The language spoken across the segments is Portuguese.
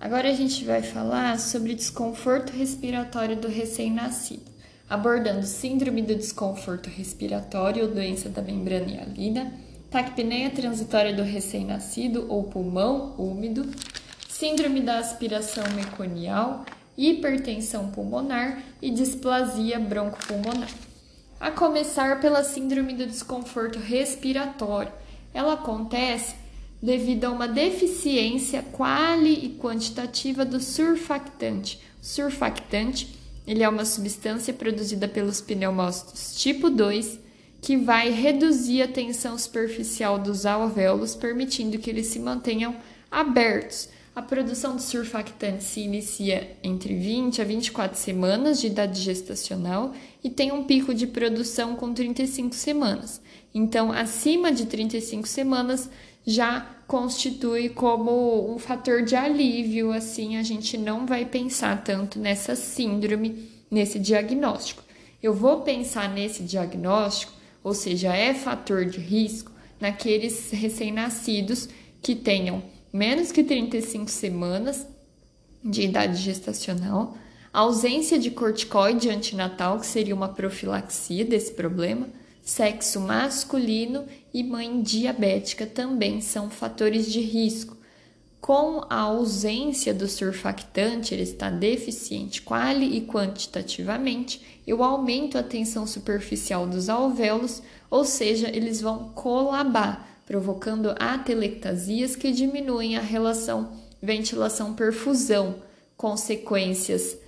Agora a gente vai falar sobre desconforto respiratório do recém-nascido, abordando síndrome do desconforto respiratório ou doença da membrana hialina, taquipneia transitória do recém-nascido ou pulmão úmido, síndrome da aspiração meconial, hipertensão pulmonar e displasia broncopulmonar. A começar pela síndrome do desconforto respiratório. Ela acontece devido a uma deficiência quali e quantitativa do surfactante. Surfactante ele é uma substância produzida pelos pneumócitos tipo 2 que vai reduzir a tensão superficial dos alvéolos, permitindo que eles se mantenham abertos. A produção de surfactante se inicia entre 20 a 24 semanas de idade gestacional e tem um pico de produção com 35 semanas. Então, acima de 35 semanas, já constitui como um fator de alívio, assim a gente não vai pensar tanto nessa síndrome, nesse diagnóstico. Eu vou pensar nesse diagnóstico, ou seja, é fator de risco naqueles recém-nascidos que tenham menos que 35 semanas de idade gestacional, ausência de corticoide antinatal, que seria uma profilaxia desse problema, sexo masculino e mãe diabética também são fatores de risco. Com a ausência do surfactante, ele está deficiente quali e quantitativamente, eu aumento a tensão superficial dos alvéolos, ou seja, eles vão colabar, provocando atelectasias que diminuem a relação ventilação-perfusão. Consequências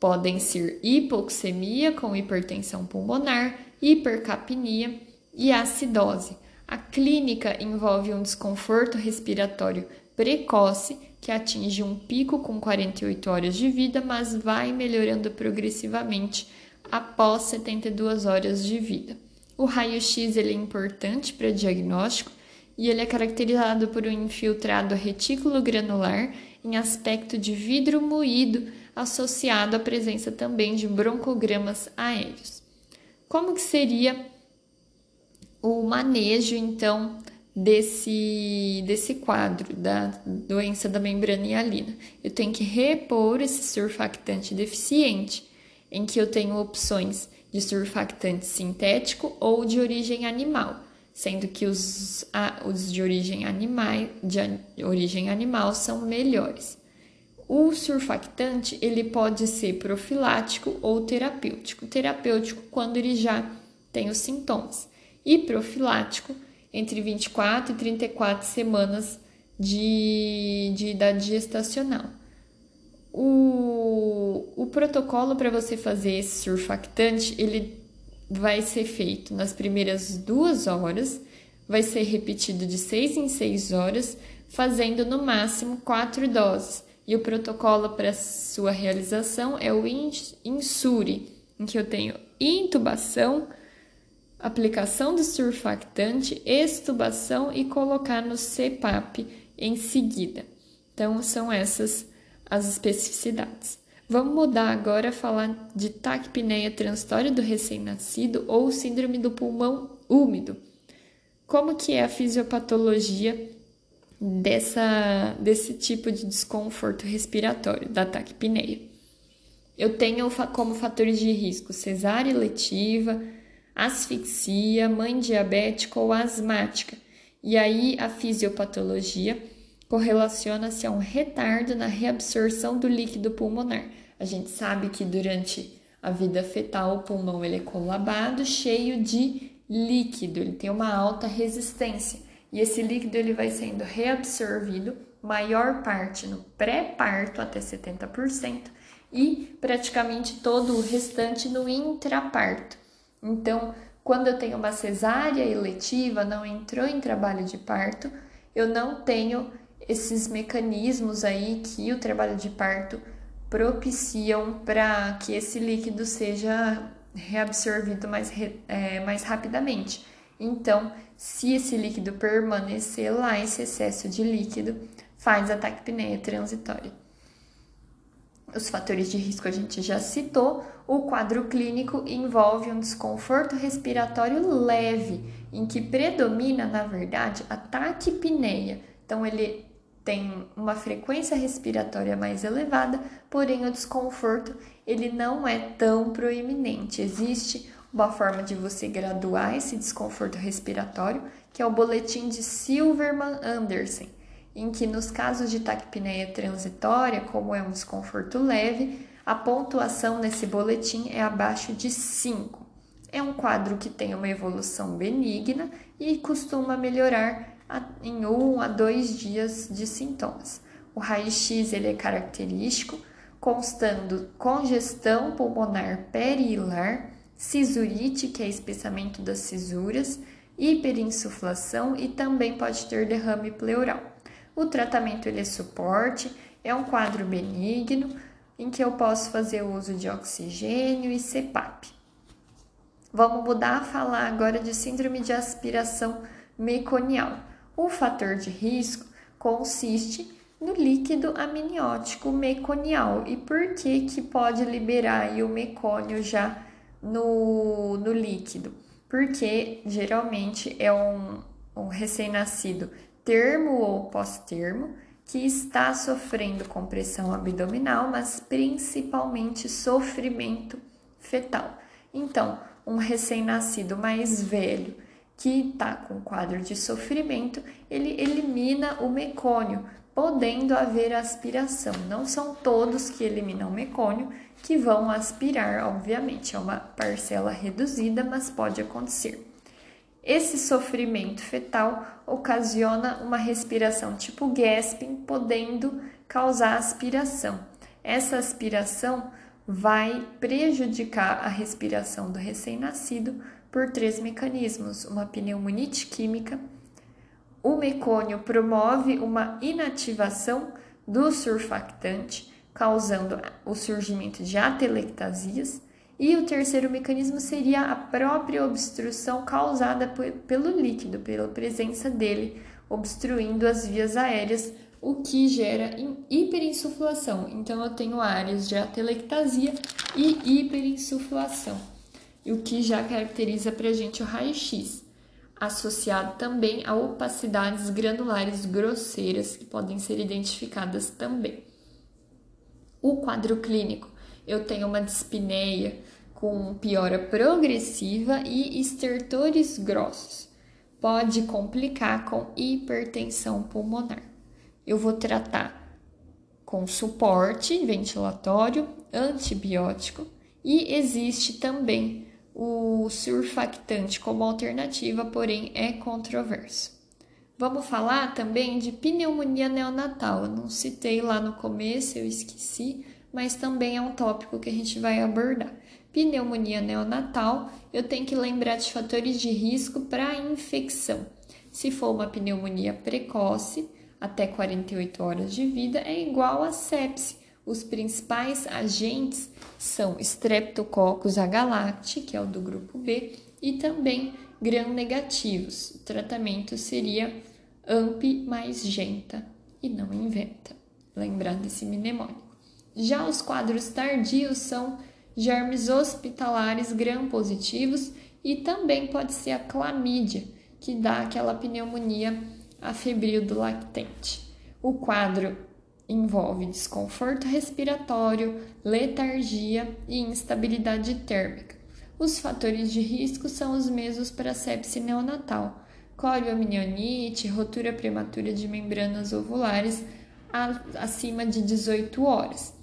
podem ser hipoxemia com hipertensão pulmonar, hipercapnia e acidose. A clínica envolve um desconforto respiratório precoce que atinge um pico com 48 horas de vida, mas vai melhorando progressivamente após 72 horas de vida. O raio-x é importante para diagnóstico e ele é caracterizado por um infiltrado retículo granular em aspecto de vidro moído, associado à presença também de broncogramas aéreos. Como que seria o manejo, então, desse, desse quadro da doença da membrana hialina? Eu tenho que repor esse surfactante deficiente, em que eu tenho opções de surfactante sintético ou de origem animal, sendo que os, os de, origem animal, de origem animal são melhores. O surfactante ele pode ser profilático ou terapêutico. Terapêutico quando ele já tem os sintomas e profilático entre 24 e 34 semanas de, de idade gestacional. O, o protocolo para você fazer esse surfactante ele vai ser feito nas primeiras duas horas, vai ser repetido de seis em seis horas, fazendo no máximo quatro doses e o protocolo para sua realização é o INSURI, em que eu tenho intubação, aplicação do surfactante, extubação e colocar no CPAP em seguida. Então, são essas as especificidades. Vamos mudar agora a falar de taquipneia transitória do recém-nascido ou síndrome do pulmão úmido. Como que é a fisiopatologia dessa, desse tipo de desconforto respiratório, da taquipneia. Eu tenho como fatores de risco cesárea letiva, asfixia, mãe diabética ou asmática. E aí a fisiopatologia correlaciona-se a um retardo na reabsorção do líquido pulmonar. A gente sabe que durante a vida fetal o pulmão ele é colabado, cheio de líquido, ele tem uma alta resistência e esse líquido ele vai sendo reabsorvido, maior parte no pré-parto, até 70%, e praticamente todo o restante no intraparto. Então, quando eu tenho uma cesárea eletiva, não entrou em trabalho de parto, eu não tenho esses mecanismos aí que o trabalho de parto propiciam para que esse líquido seja reabsorvido mais, é, mais rapidamente. Então, se esse líquido permanecer lá, esse excesso de líquido faz a taquipneia transitória. Os fatores de risco a gente já citou. O quadro clínico envolve um desconforto respiratório leve, em que predomina, na verdade, a taquipneia. Então, ele tem uma frequência respiratória mais elevada, porém o desconforto ele não é tão proeminente. Existe uma forma de você graduar esse desconforto respiratório, que é o boletim de Silverman Anderson, em que nos casos de taquipneia transitória, como é um desconforto leve, a pontuação nesse boletim é abaixo de 5. É um quadro que tem uma evolução benigna e costuma melhorar em um a dois dias de sintomas. O raio-x ele é característico, constando congestão pulmonar perihilar, cisurite, que é espessamento das cisuras, hiperinsuflação e também pode ter derrame pleural. O tratamento ele é suporte, é um quadro benigno em que eu posso fazer uso de oxigênio e CPAP. Vamos mudar a falar agora de síndrome de aspiração meconial. O fator de risco consiste no líquido amniótico meconial. E por que que pode liberar o mecônio já no, no líquido? Porque geralmente é um, um recém-nascido termo ou pós-termo que está sofrendo compressão abdominal, mas principalmente sofrimento fetal. Então, um recém-nascido mais velho que está com quadro de sofrimento, ele elimina o mecônio, podendo haver aspiração. Não são todos que eliminam mecônio que vão aspirar, obviamente, é uma parcela reduzida, mas pode acontecer. Esse sofrimento fetal ocasiona uma respiração tipo gasping, podendo causar aspiração. Essa aspiração vai prejudicar a respiração do recém-nascido, por três mecanismos: uma pneumonite química, o mecônio promove uma inativação do surfactante, causando o surgimento de atelectasias, e o terceiro mecanismo seria a própria obstrução causada pelo líquido, pela presença dele, obstruindo as vias aéreas, o que gera hiperinsuflação. Então, eu tenho áreas de atelectasia e hiperinsuflação o que já caracteriza para a gente o raio-x, associado também a opacidades granulares grosseiras que podem ser identificadas também. O quadro clínico, eu tenho uma dispneia com piora progressiva e estertores grossos. Pode complicar com hipertensão pulmonar. Eu vou tratar com suporte ventilatório, antibiótico e existe também o surfactante como alternativa, porém é controverso. Vamos falar também de pneumonia neonatal. Eu não citei lá no começo, eu esqueci, mas também é um tópico que a gente vai abordar. Pneumonia neonatal, eu tenho que lembrar de fatores de risco para infecção. Se for uma pneumonia precoce, até 48 horas de vida, é igual a sepse, os principais agentes são Streptococcus agalacti, que é o do grupo B, e também gram-negativos. O tratamento seria AMP mais Genta e não inventa. Lembrar desse mnemônico. Já os quadros tardios são germes hospitalares gram-positivos e também pode ser a clamídia, que dá aquela pneumonia afebril do lactente. O quadro envolve desconforto respiratório, letargia e instabilidade térmica. Os fatores de risco são os mesmos para a sepse neonatal: corioamnionite, rotura prematura de membranas ovulares acima de 18 horas.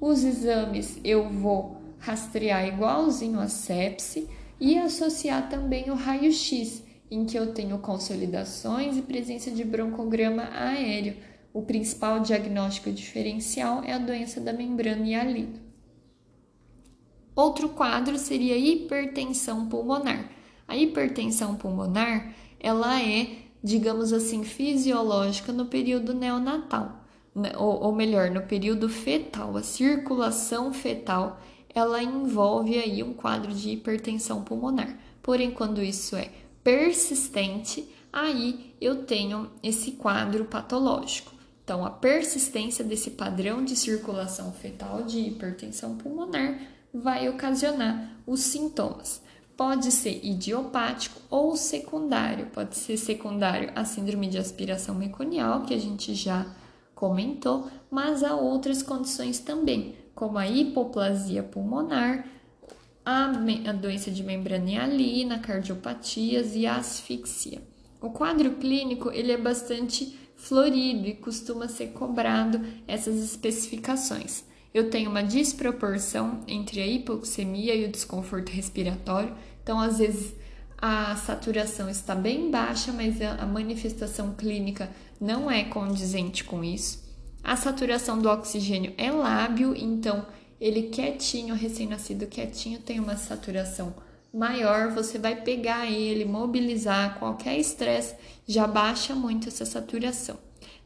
Os exames eu vou rastrear igualzinho a sepse e associar também o raio-x, em que eu tenho consolidações e presença de broncograma aéreo o principal diagnóstico diferencial é a doença da membrana hialina. Outro quadro seria a hipertensão pulmonar. A hipertensão pulmonar, ela é, digamos assim, fisiológica no período neonatal, né? ou, ou melhor, no período fetal. A circulação fetal, ela envolve aí um quadro de hipertensão pulmonar. Porém, quando isso é persistente, aí eu tenho esse quadro patológico. Então, a persistência desse padrão de circulação fetal de hipertensão pulmonar vai ocasionar os sintomas. Pode ser idiopático ou secundário. Pode ser secundário à síndrome de aspiração meconial, que a gente já comentou, mas há outras condições também, como a hipoplasia pulmonar, a, doença de membrana hialina, cardiopatias e asfixia. O quadro clínico ele é bastante florido e costuma ser cobrado essas especificações. Eu tenho uma desproporção entre a hipoxemia e o desconforto respiratório, então às vezes a saturação está bem baixa, mas a manifestação clínica não é condizente com isso. A saturação do oxigênio é lábio, então ele quietinho, recém-nascido quietinho, tem uma saturação maior, você vai pegar ele, mobilizar qualquer estresse, já baixa muito essa saturação.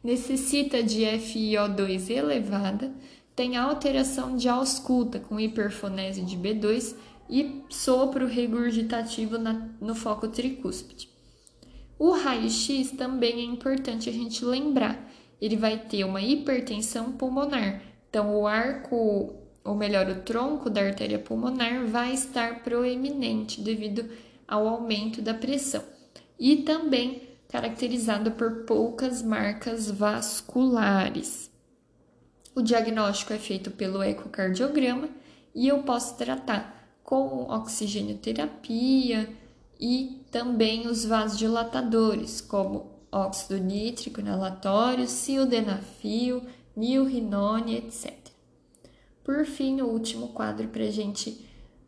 Necessita de FiO2 elevada, tem alteração de ausculta com hiperfonese de B2 e sopro regurgitativo na, no foco tricúspide. O raio-x também é importante a gente lembrar. Ele vai ter uma hipertensão pulmonar. Então, o arco ou melhor, o tronco da artéria pulmonar vai estar proeminente devido ao aumento da pressão e também caracterizado por poucas marcas vasculares. O diagnóstico é feito pelo ecocardiograma e eu posso tratar com oxigênio-terapia e também os vasodilatadores, como óxido nítrico inalatório, sildenafil, milrinone, etc. Por fim, o último quadro para a gente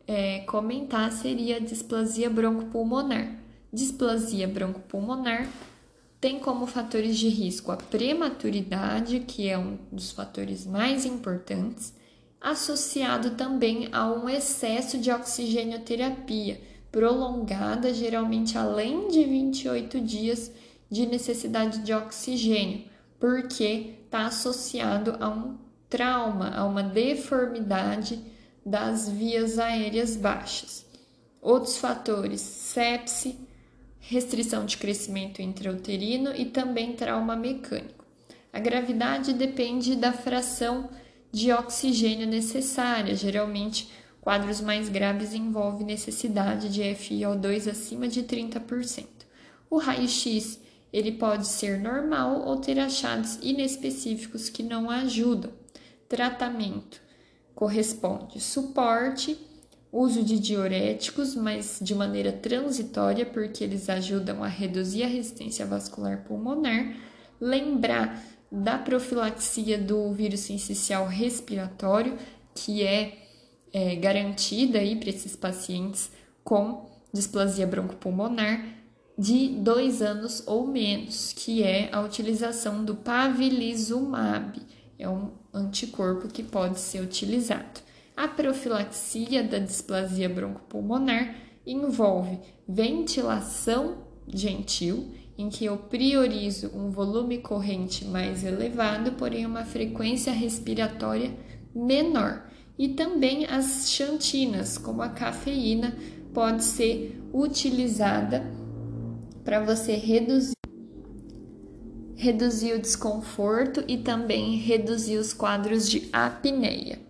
é, comentar seria a displasia broncopulmonar. Displasia broncopulmonar tem como fatores de risco a prematuridade, que é um dos fatores mais importantes, associado também a um excesso de oxigênio-terapia prolongada, geralmente além de 28 dias de necessidade de oxigênio, porque está associado a um trauma, a uma deformidade das vias aéreas baixas. Outros fatores: sepse, restrição de crescimento intrauterino e também trauma mecânico. A gravidade depende da fração de oxigênio necessária. Geralmente, quadros mais graves envolvem necessidade de FiO2 acima de 30%. O raio-x ele pode ser normal ou ter achados inespecíficos que não ajudam. Tratamento corresponde suporte, uso de diuréticos, mas de maneira transitória, porque eles ajudam a reduzir a resistência vascular pulmonar. Lembrar da profilaxia do vírus sincicial respiratório, que é, é garantida aí para esses pacientes com displasia broncopulmonar de dois anos ou menos, que é a utilização do pavilizumab é um anticorpo que pode ser utilizado. A profilaxia da displasia broncopulmonar envolve ventilação gentil, em que eu priorizo um volume corrente mais elevado, porém uma frequência respiratória menor. E também as xantinas, como a cafeína, pode ser utilizada para você reduzir reduzir o desconforto e também reduzir os quadros de apneia.